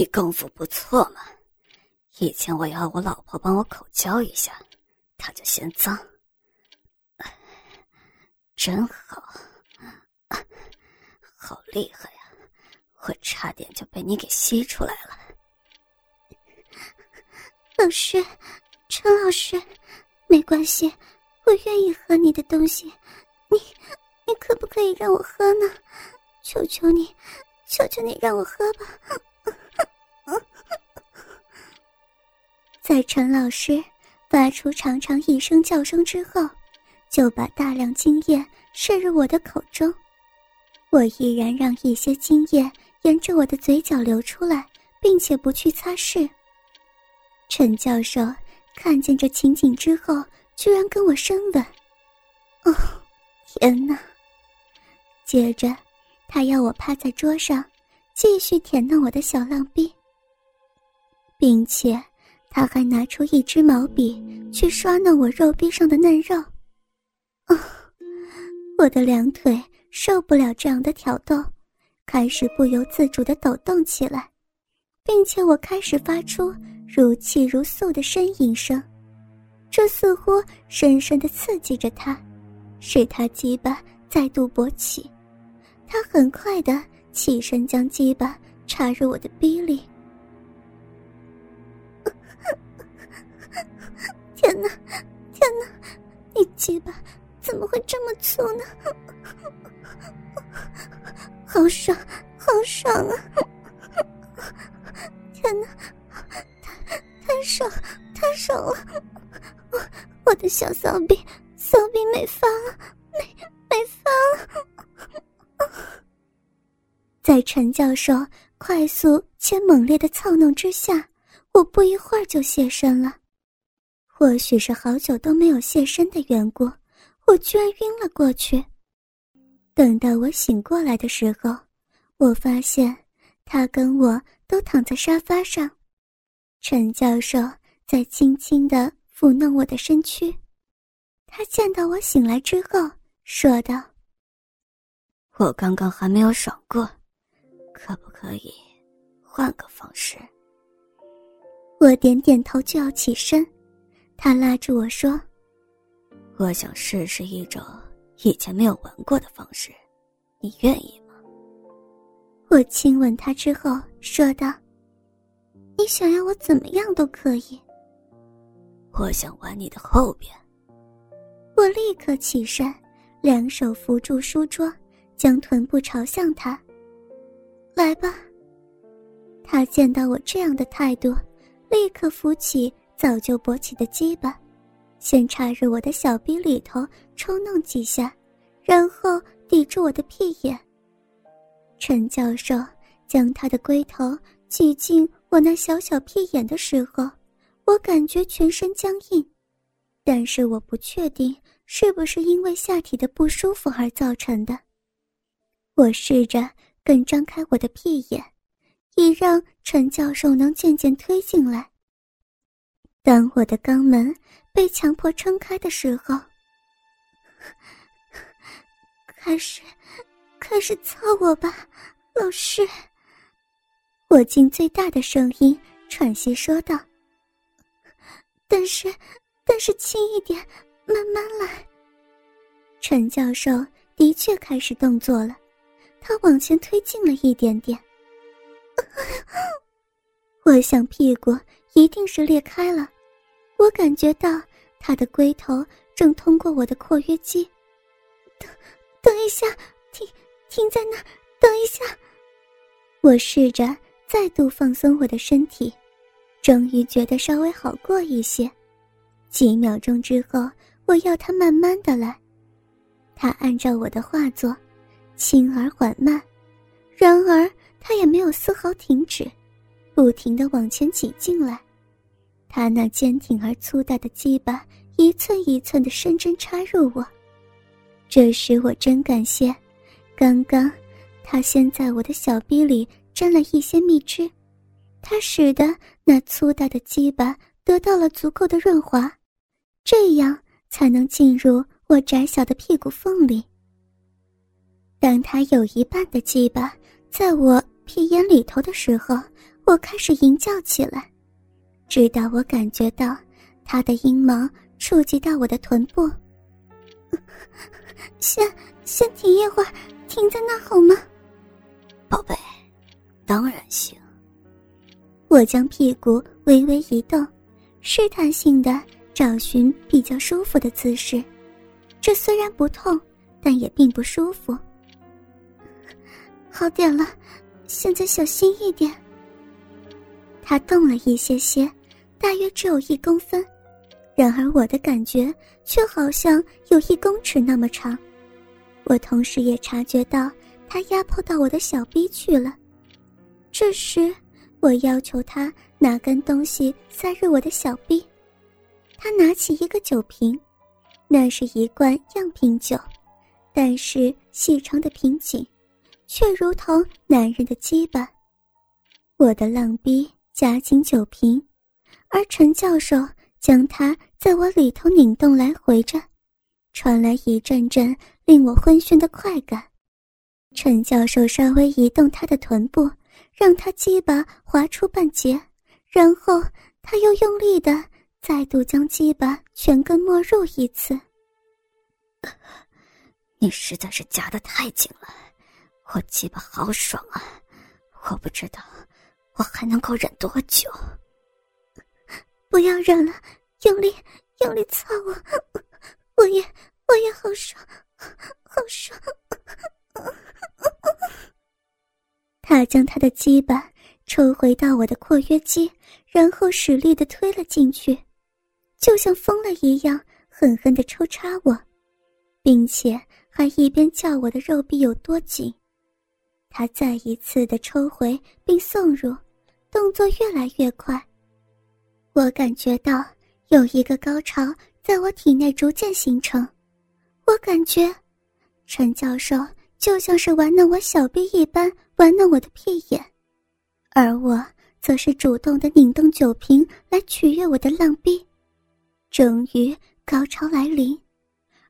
你功夫不错嘛。以前我要我老婆帮我口交一下，她就嫌脏。真好，好厉害呀！我差点就被你给吸出来了。老师，陈老师，没关系，我愿意喝你的东西。你，你可不可以让我喝呢？求求你，求求你让我喝吧。在陈老师发出长长一声叫声之后，就把大量精液射入我的口中。我依然让一些精液沿着我的嘴角流出来，并且不去擦拭。陈教授看见这情景之后，居然跟我深吻。哦，天哪！接着，他要我趴在桌上，继续舔弄我的小浪逼，并且。他还拿出一支毛笔去刷弄我肉壁上的嫩肉，啊！我的两腿受不了这样的挑逗，开始不由自主的抖动起来，并且我开始发出如泣如诉的呻吟声，这似乎深深的刺激着他，使他鸡巴再度勃起。他很快的起身将鸡巴插入我的逼里。天哪，天哪！你鸡巴怎么会这么粗呢？好爽，好爽啊！天哪，太太爽，太爽了！我我的小骚逼，骚逼没发了，没没发了！在陈教授快速且猛烈的操弄之下，我不一会儿就现身了。或许是好久都没有现身的缘故，我居然晕了过去。等到我醒过来的时候，我发现他跟我都躺在沙发上，陈教授在轻轻地抚弄我的身躯。他见到我醒来之后，说道：“我刚刚还没有爽过，可不可以换个方式？”我点点头，就要起身。他拉住我说：“我想试试一种以前没有玩过的方式，你愿意吗？”我亲吻他之后说道：“你想要我怎么样都可以。”我想玩你的后边。我立刻起身，两手扶住书桌，将臀部朝向他。来吧。他见到我这样的态度，立刻扶起。早就勃起的鸡巴，先插入我的小臂里头抽弄几下，然后抵住我的屁眼。陈教授将他的龟头挤进我那小小屁眼的时候，我感觉全身僵硬，但是我不确定是不是因为下体的不舒服而造成的。我试着更张开我的屁眼，以让陈教授能渐渐推进来。当我的肛门被强迫撑开的时候，开始，开始操我吧，老师。我尽最大的声音喘息说道：“但是，但是轻一点，慢慢来。”陈教授的确开始动作了，他往前推进了一点点。我想屁股。一定是裂开了，我感觉到他的龟头正通过我的括约肌。等，等一下，停，停在那，等一下。我试着再度放松我的身体，终于觉得稍微好过一些。几秒钟之后，我要他慢慢的来。他按照我的话做，轻而缓慢，然而他也没有丝毫停止。不停的往前挤进来，他那坚挺而粗大的鸡巴一寸一寸的深针插入我。这时我真感谢，刚刚他先在我的小逼里沾了一些蜜汁，他使得那粗大的鸡巴得到了足够的润滑，这样才能进入我窄小的屁股缝里。当他有一半的鸡巴在我屁眼里头的时候。我开始吟叫起来，直到我感觉到他的阴毛触及到我的臀部。先先停一会儿，停在那好吗？宝贝，当然行。我将屁股微微一动，试探性的找寻比较舒服的姿势。这虽然不痛，但也并不舒服。好点了，现在小心一点。他动了一些些，大约只有一公分，然而我的感觉却好像有一公尺那么长。我同时也察觉到他压迫到我的小臂去了。这时。我要求他拿根东西塞入我的小臂，他拿起一个酒瓶，那是一罐样品酒，但是细长的瓶颈，却如同男人的鸡巴。我的浪逼夹紧酒瓶，而陈教授将它在我里头拧动来回着，传来一阵阵令我昏眩的快感。陈教授稍微移动他的臀部。让他鸡巴滑出半截，然后他又用力的再度将鸡巴全根没入一次。你实在是夹得太紧了，我鸡巴好爽啊！我不知道我还能够忍多久。不要忍了，用力用力操我！我也我也好爽，好爽！他将他的鸡巴抽回到我的括约肌，然后使力的推了进去，就像疯了一样，狠狠的抽插我，并且还一边叫我的肉壁有多紧。他再一次的抽回并送入，动作越来越快。我感觉到有一个高潮在我体内逐渐形成，我感觉陈教授就像是玩弄我小臂一般。玩弄我的屁眼，而我则是主动的拧动酒瓶来取悦我的浪逼。终于高潮来临，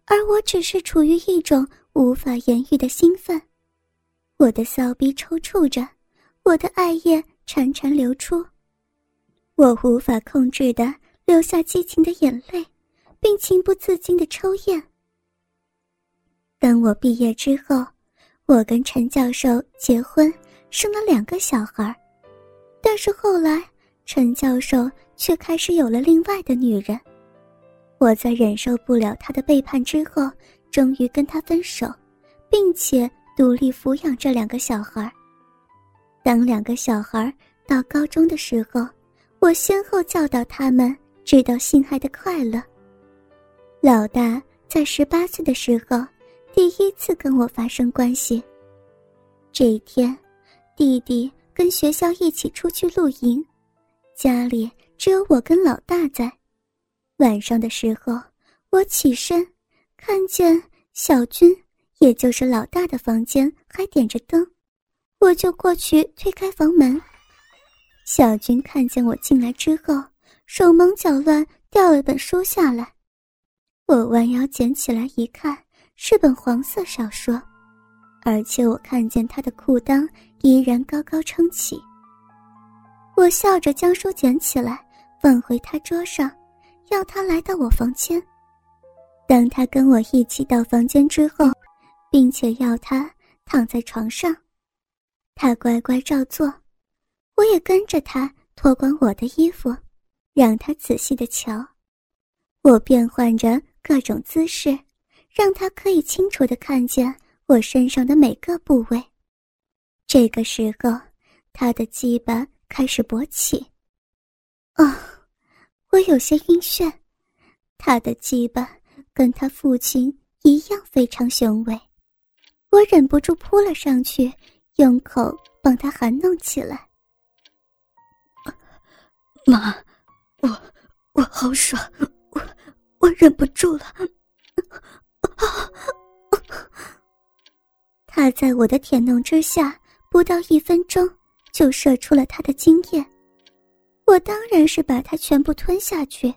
而我只是处于一种无法言喻的兴奋。我的骚逼抽搐着，我的艾叶潺潺流出，我无法控制的流下激情的眼泪，并情不自禁的抽烟。等我毕业之后。我跟陈教授结婚，生了两个小孩，但是后来陈教授却开始有了另外的女人。我在忍受不了他的背叛之后，终于跟他分手，并且独立抚养这两个小孩。当两个小孩到高中的时候，我先后教导他们知道性爱的快乐。老大在十八岁的时候。第一次跟我发生关系。这一天，弟弟跟学校一起出去露营，家里只有我跟老大在。晚上的时候，我起身，看见小军，也就是老大的房间还点着灯，我就过去推开房门。小军看见我进来之后，手忙脚乱掉了本书下来，我弯腰捡起来一看。是本黄色小说，而且我看见他的裤裆依然高高撑起。我笑着将书捡起来，放回他桌上，要他来到我房间。当他跟我一起到房间之后，并且要他躺在床上，他乖乖照做。我也跟着他脱光我的衣服，让他仔细的瞧。我变换着各种姿势。让他可以清楚的看见我身上的每个部位。这个时候，他的鸡巴开始勃起。啊，我有些晕眩。他的鸡巴跟他父亲一样非常雄伟，我忍不住扑了上去，用口帮他含弄起来。妈，我我好爽，我我忍不住了。他在我的舔弄之下，不到一分钟就射出了他的精液，我当然是把它全部吞下去。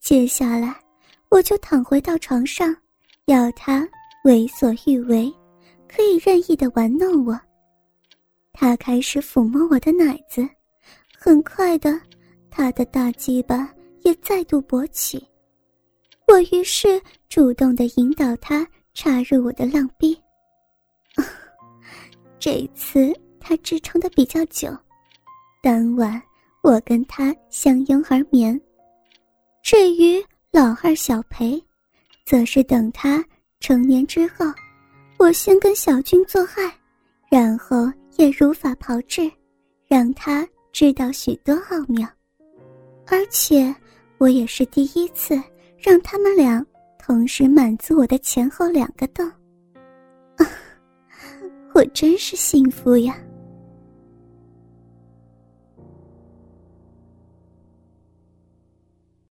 接下来，我就躺回到床上，要他为所欲为，可以任意的玩弄我。他开始抚摸我的奶子，很快的，他的大鸡巴也再度勃起。我于是主动的引导他插入我的浪逼。这次他支撑的比较久，当晚我跟他相拥而眠。至于老二小裴，则是等他成年之后，我先跟小军做爱，然后也如法炮制，让他知道许多奥妙。而且我也是第一次让他们俩同时满足我的前后两个洞。啊，我真是幸福呀！